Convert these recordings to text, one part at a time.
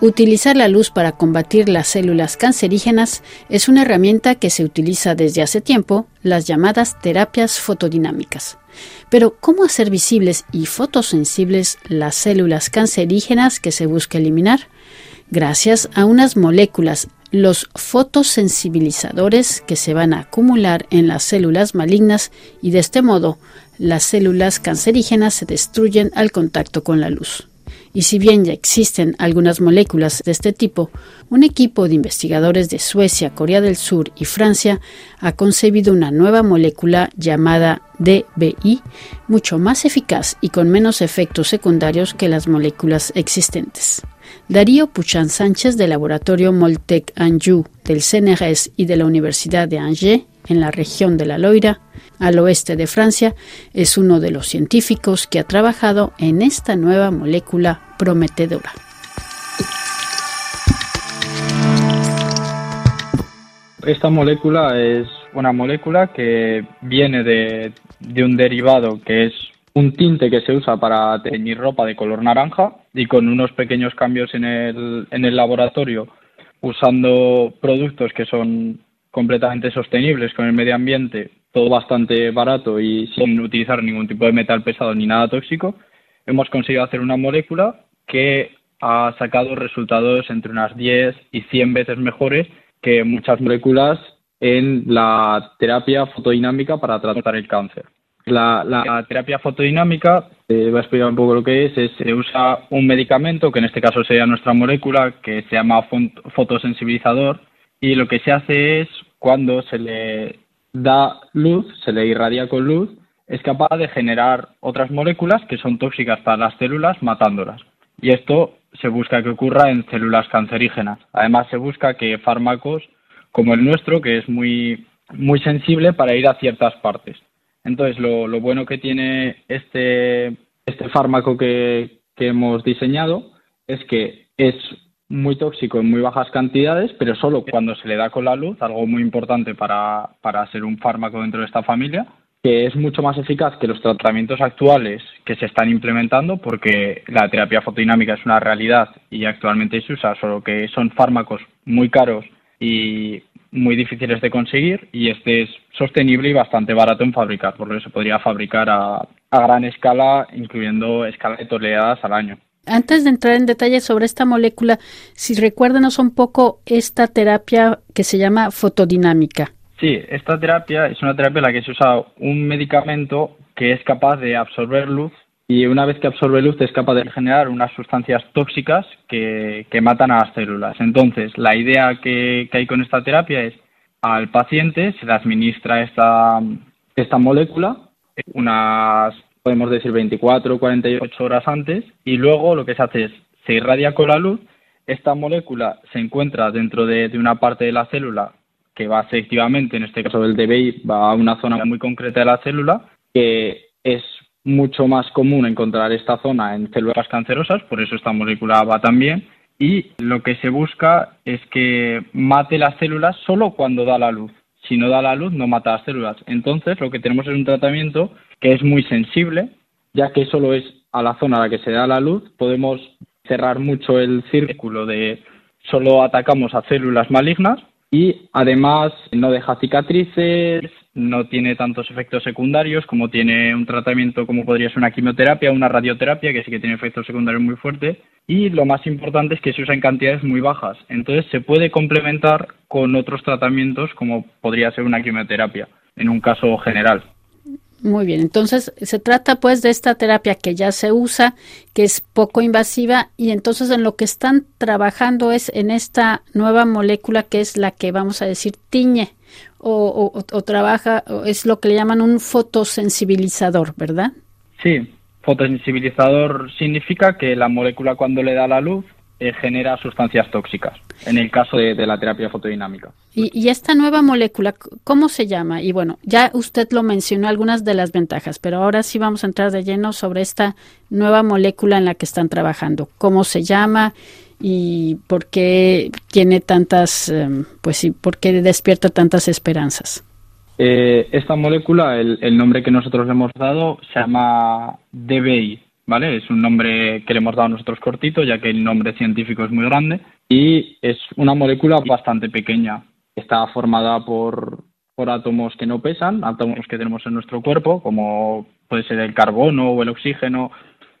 Utilizar la luz para combatir las células cancerígenas es una herramienta que se utiliza desde hace tiempo, las llamadas terapias fotodinámicas. Pero, ¿cómo hacer visibles y fotosensibles las células cancerígenas que se busca eliminar? Gracias a unas moléculas, los fotosensibilizadores que se van a acumular en las células malignas y de este modo las células cancerígenas se destruyen al contacto con la luz. Y si bien ya existen algunas moléculas de este tipo, un equipo de investigadores de Suecia, Corea del Sur y Francia ha concebido una nueva molécula llamada DBI, mucho más eficaz y con menos efectos secundarios que las moléculas existentes. Darío Puchan Sánchez del laboratorio Moltec Anjou del CNRS y de la Universidad de Angers, en la región de la Loira, al oeste de Francia, es uno de los científicos que ha trabajado en esta nueva molécula prometedora. Esta molécula es una molécula que viene de, un derivado que es un tinte que se usa para teñir ropa de color naranja y con unos pequeños cambios en el, en el laboratorio usando productos que son completamente sostenibles con el medio ambiente, todo bastante barato y sin utilizar ningún tipo de metal pesado ni nada tóxico, hemos conseguido hacer una molécula que ha sacado resultados entre unas 10 y 100 veces mejores que muchas moléculas en la terapia fotodinámica para tratar el cáncer. La, terapia fotodinámica, eh, voy a explicar un poco lo que es, es, se usa un medicamento, que en este caso sería nuestra molécula, que se llama fotosensibilizador, y lo que se hace es cuando se le da luz, se le irradia con luz, es capaz de generar otras moléculas que son tóxicas para las células, matándolas. Y esto se busca que ocurra en células cancerígenas. Además, se busca que fármacos como el nuestro, que es muy, muy sensible para ir a ciertas partes. Entonces, lo, lo bueno que tiene este, este fármaco que, que hemos diseñado es que es muy tóxico en muy bajas cantidades, pero solo cuando se le da con la luz, algo muy importante para, para ser un fármaco dentro de esta familia, que es mucho más eficaz que los tratamientos actuales que se están implementando, porque la terapia fotodinámica es una realidad y actualmente se usa, solo que son fármacos muy caros y muy difíciles de conseguir y este es sostenible y bastante barato en fabricar, por lo que se podría fabricar a, gran escala, incluyendo escala de toneladas al año. Antes de entrar en detalle sobre esta molécula, si recuérdanos un poco esta terapia que se llama fotodinámica. Sí, esta terapia es una terapia en la que se usa un medicamento que es capaz de absorber luz y una vez que absorbe luz es capaz de generar unas sustancias tóxicas que, matan a las células. Entonces, la idea que, que, hay con esta terapia es al paciente se le administra esta, esta molécula unas podemos decir 24 o 48 horas antes, y luego lo que se hace es, se irradia con la luz, esta molécula se encuentra dentro de, una parte de la célula que va selectivamente, en este caso del DBI, va a una zona muy concreta de la célula, que es mucho más común encontrar esta zona en células cancerosas, por eso esta molécula va también, y lo que se busca es que mate las células solo cuando da la luz. Si no da la luz, no mata las células. Entonces, lo que tenemos es un tratamiento que es muy sensible, ya que solo es a la zona a la que se da la luz. Podemos cerrar mucho el círculo de solo atacamos a células malignas y además no deja cicatrices, no tiene tantos efectos secundarios como tiene un tratamiento como podría ser una quimioterapia una radioterapia, que sí que tiene efectos secundarios muy fuertes. Y lo más importante es que se usa en cantidades muy bajas. Entonces se puede complementar con otros tratamientos como podría ser una quimioterapia, en un caso general. Muy bien, entonces se trata pues de esta terapia que ya se usa, que es poco invasiva y entonces en lo que están trabajando es en esta nueva molécula que es la que vamos a decir tiñe o, o, trabaja, es lo que le llaman un fotosensibilizador, ¿verdad? Sí, fotosensibilizador significa que la molécula cuando le da la luz eh, genera sustancias tóxicas, en el caso de, la terapia fotodinámica. ¿Y, esta nueva molécula, cómo se llama? Y bueno, ya usted lo mencionó algunas de las ventajas, pero ahora sí vamos a entrar de lleno sobre esta nueva molécula en la que están trabajando. ¿Cómo se llama? y por qué tiene tantas, em, pues sí, por qué despierta tantas esperanzas. Eh, esta molécula, el, el, nombre que nosotros le hemos dado, se llama DBI, ¿vale? Es un nombre que le hemos dado nosotros cortito, ya que el nombre científico es muy grande, y es una molécula bastante pequeña. Está formada por, por átomos que no pesan, átomos que tenemos en nuestro cuerpo, como puede ser el carbono o el oxígeno,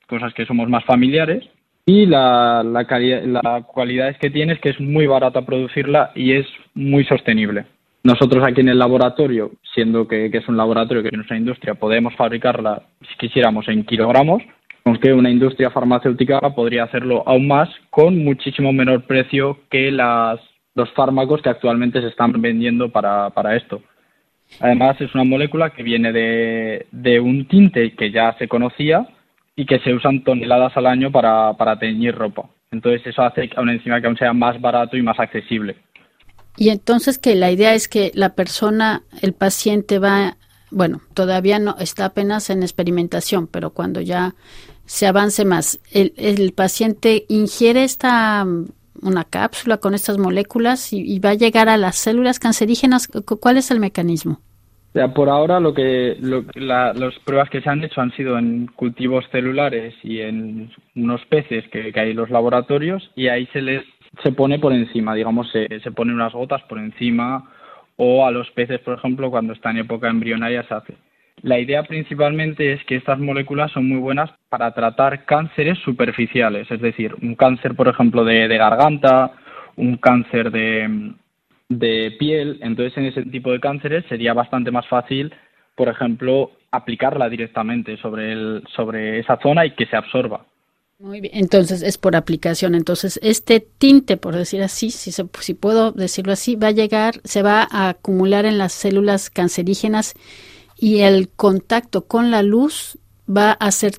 cosas que somos más familiares. Y la, la, la cualidad que tiene es que es muy barata producirla y es muy sostenible. Nosotros aquí en el laboratorio, siendo que, es un laboratorio que es nuestra industria, podemos fabricarla, si quisiéramos, en kilogramos, aunque una industria farmacéutica podría hacerlo aún más con muchísimo menor precio que las, los fármacos que actualmente se están vendiendo para, para esto. Además, es una molécula que viene de, de, un tinte que ya se conocía y que se usan toneladas al año para, para teñir ropa. Entonces, eso hace a una enzima que aún sea más barato y más accesible. Y entonces que la idea es que la persona, el paciente va, bueno, todavía no está apenas en experimentación, pero cuando ya se avance más, el, el paciente ingiere esta una cápsula con estas moléculas y, va a llegar a las células cancerígenas. ¿Cuál es el mecanismo? Sea, por ahora lo que las pruebas que se han hecho han sido en cultivos celulares y en unos peces que, hay en los laboratorios y ahí se les se pone por encima, digamos, se, se pone unas gotas por encima o a los peces, por ejemplo, cuando está en época embrionaria se hace. La idea principalmente es que estas moléculas son muy buenas para tratar cánceres superficiales, es decir, un cáncer, por ejemplo, de, de garganta, un cáncer de, de piel. Entonces, en ese tipo de cánceres sería bastante más fácil, por ejemplo, aplicarla directamente sobre, el, sobre esa zona y que se absorba. Muy bien, entonces es por aplicación. Entonces, este tinte, por decir así, si, si puedo decirlo así, va a llegar, se va a acumular en las células cancerígenas y el contacto con la luz va a hacer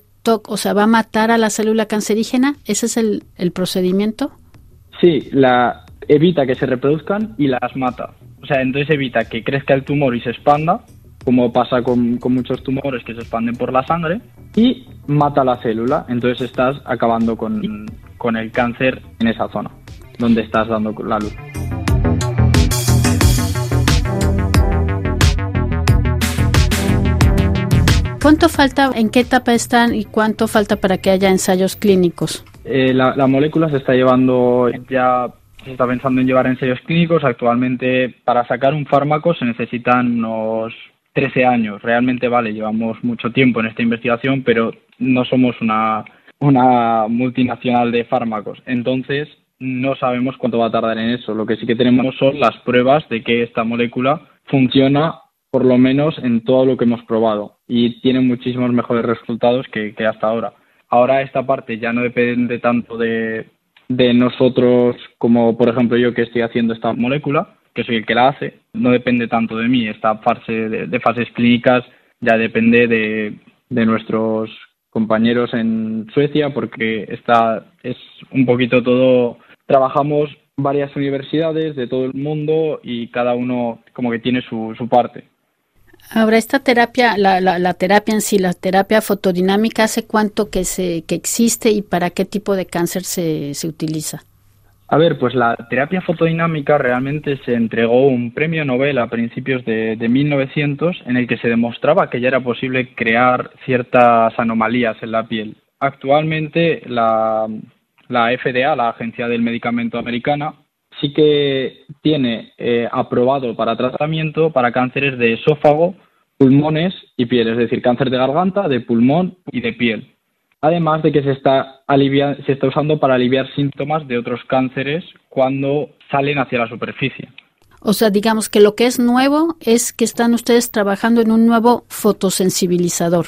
o sea, va a matar a la célula cancerígena. ¿Ese es el, el procedimiento? Sí, la evita que se reproduzcan y las mata. O sea, entonces evita que crezca el tumor y se expanda como pasa con, muchos tumores que se expanden por la sangre, y mata la célula. Entonces estás acabando con, con el cáncer en esa zona donde estás dando la luz. ¿Cuánto falta, en qué etapa están y cuánto falta para que haya ensayos clínicos? Eh, la, la, molécula se está llevando ya, se está pensando en llevar ensayos clínicos. Actualmente, para sacar un fármaco se necesitan unos 13 años. Realmente, vale, llevamos mucho tiempo en esta investigación, pero no somos una, una multinacional de fármacos. Entonces, no sabemos cuánto va a tardar en eso. Lo que sí que tenemos son las pruebas de que esta molécula funciona por lo menos en todo lo que hemos probado y tiene muchísimos mejores resultados que, hasta ahora. Ahora esta parte ya no depende tanto de, de nosotros como por ejemplo yo que estoy haciendo esta molécula, que soy el que la hace, no depende tanto de mí. Esta fase de, fases clínicas ya depende de, de, nuestros compañeros en Suecia, porque está, es un poquito todo. Trabajamos varias universidades de todo el mundo y cada uno como que tiene su, su parte. Ahora, esta terapia, la, la, terapia en sí, la terapia fotodinámica, ¿hace cuánto que, se, que existe y para qué tipo de cáncer se, se utiliza? A ver, pues la terapia fotodinámica realmente se entregó un premio Nobel a principios de, 1900 en el que se demostraba que ya era posible crear ciertas anomalías en la piel. Actualmente la, la FDA, la Agencia del Medicamento Americana, sí que tiene eh, aprobado para tratamiento para cánceres de esófago, pulmones y piel, es decir, cáncer de garganta, de pulmón y de piel además de que se está, se está usando para aliviar síntomas de otros cánceres cuando salen hacia la superficie. O sea, digamos que lo que es nuevo es que están ustedes trabajando en un nuevo fotosensibilizador.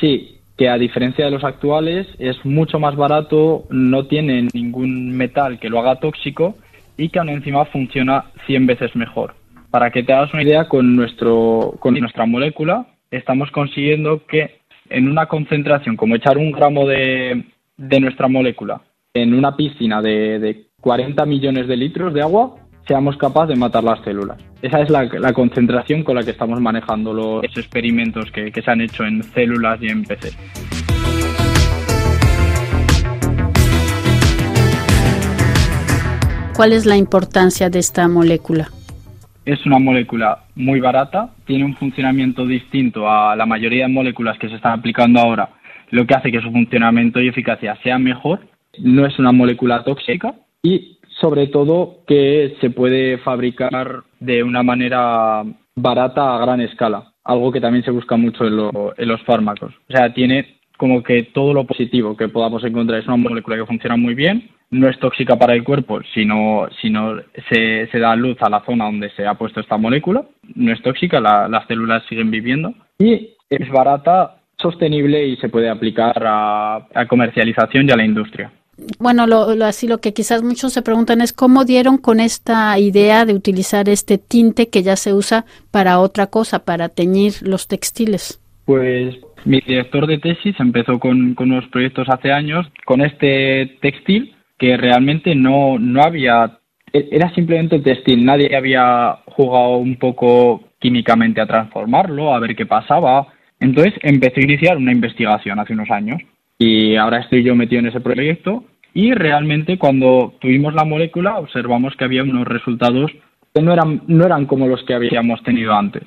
Sí, que a diferencia de los actuales es mucho más barato, no tiene ningún metal que lo haga tóxico y que aún encima funciona 100 veces mejor. Para que te hagas una idea, con, nuestro, con nuestra molécula estamos consiguiendo que en una concentración como echar un gramo de, de nuestra molécula en una piscina de, de 40 millones de litros de agua, seamos capaces de matar las células. Esa es la, la, concentración con la que estamos manejando los experimentos que, que se han hecho en células y en PC. ¿Cuál es la importancia de esta molécula? es una molécula muy barata, tiene un funcionamiento distinto a la mayoría de moléculas que se están aplicando ahora, lo que hace que su funcionamiento y eficacia sea mejor. No es una molécula tóxica y sobre todo que se puede fabricar de una manera barata a gran escala, algo que también se busca mucho en, en los fármacos. O sea, tiene como que todo lo positivo que podamos encontrar es una molécula que funciona muy bien, no es tóxica para el cuerpo, sino, sino se, se da luz a la zona donde se ha puesto esta molécula, no es tóxica, las células siguen viviendo y es barata, sostenible y se puede aplicar a, a comercialización y a la industria. Bueno, lo, así lo que quizás muchos se preguntan es cómo dieron con esta idea de utilizar este tinte que ya se usa para otra cosa, para teñir los textiles. Pues mi director de tesis empezó con, con unos proyectos hace años con este textil que realmente no, no había, e, era simplemente textil, nadie había jugado un poco químicamente a transformarlo, a ver qué pasaba. Entonces empecé a iniciar una investigación hace unos años y ahora estoy yo metido en ese proyecto y realmente cuando tuvimos la molécula observamos que había unos resultados que no eran, no eran como los que habíamos tenido antes.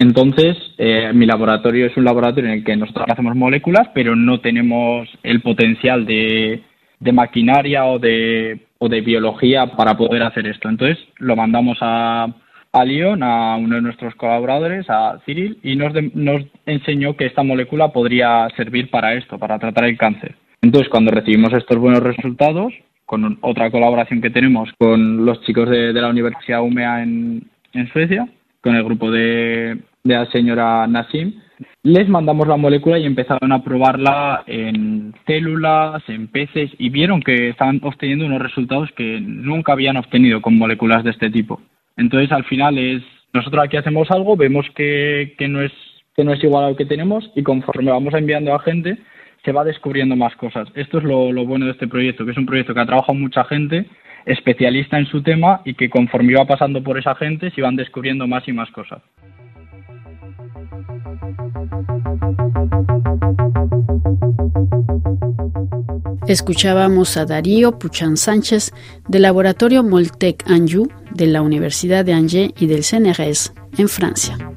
Entonces, eh, mi laboratorio es un laboratorio en el que nosotros hacemos moléculas, pero no tenemos el potencial de, de maquinaria o de, o de biología para poder hacer esto. Entonces, lo mandamos a, a Lyon, a uno de nuestros colaboradores, a Cyril, y nos, nos enseñó que esta molécula podría servir para esto, para tratar el cáncer. Entonces, cuando recibimos estos buenos resultados, con otra colaboración que tenemos con los chicos de, la Universidad UMEA en, en, Suecia, con el grupo de, de la señora Nassim, les mandamos la molécula y empezaron a probarla en células, en peces, y vieron que estaban obteniendo unos resultados que nunca habían obtenido con moléculas de este tipo. Entonces, al final es, nosotros aquí hacemos algo, vemos que, que, no, es, que no es igual a lo que tenemos y conforme vamos enviando a gente, se va descubriendo más cosas. Esto es lo, lo bueno de este proyecto, que es un proyecto que ha trabajado mucha gente, especialista en su tema y que conforme iba pasando por esa gente se iban descubriendo más y más cosas. Escuchábamos a Darío Puchan Sánchez del laboratorio Moltec Anjou de la Universidad de Angers y del CNRS en Francia.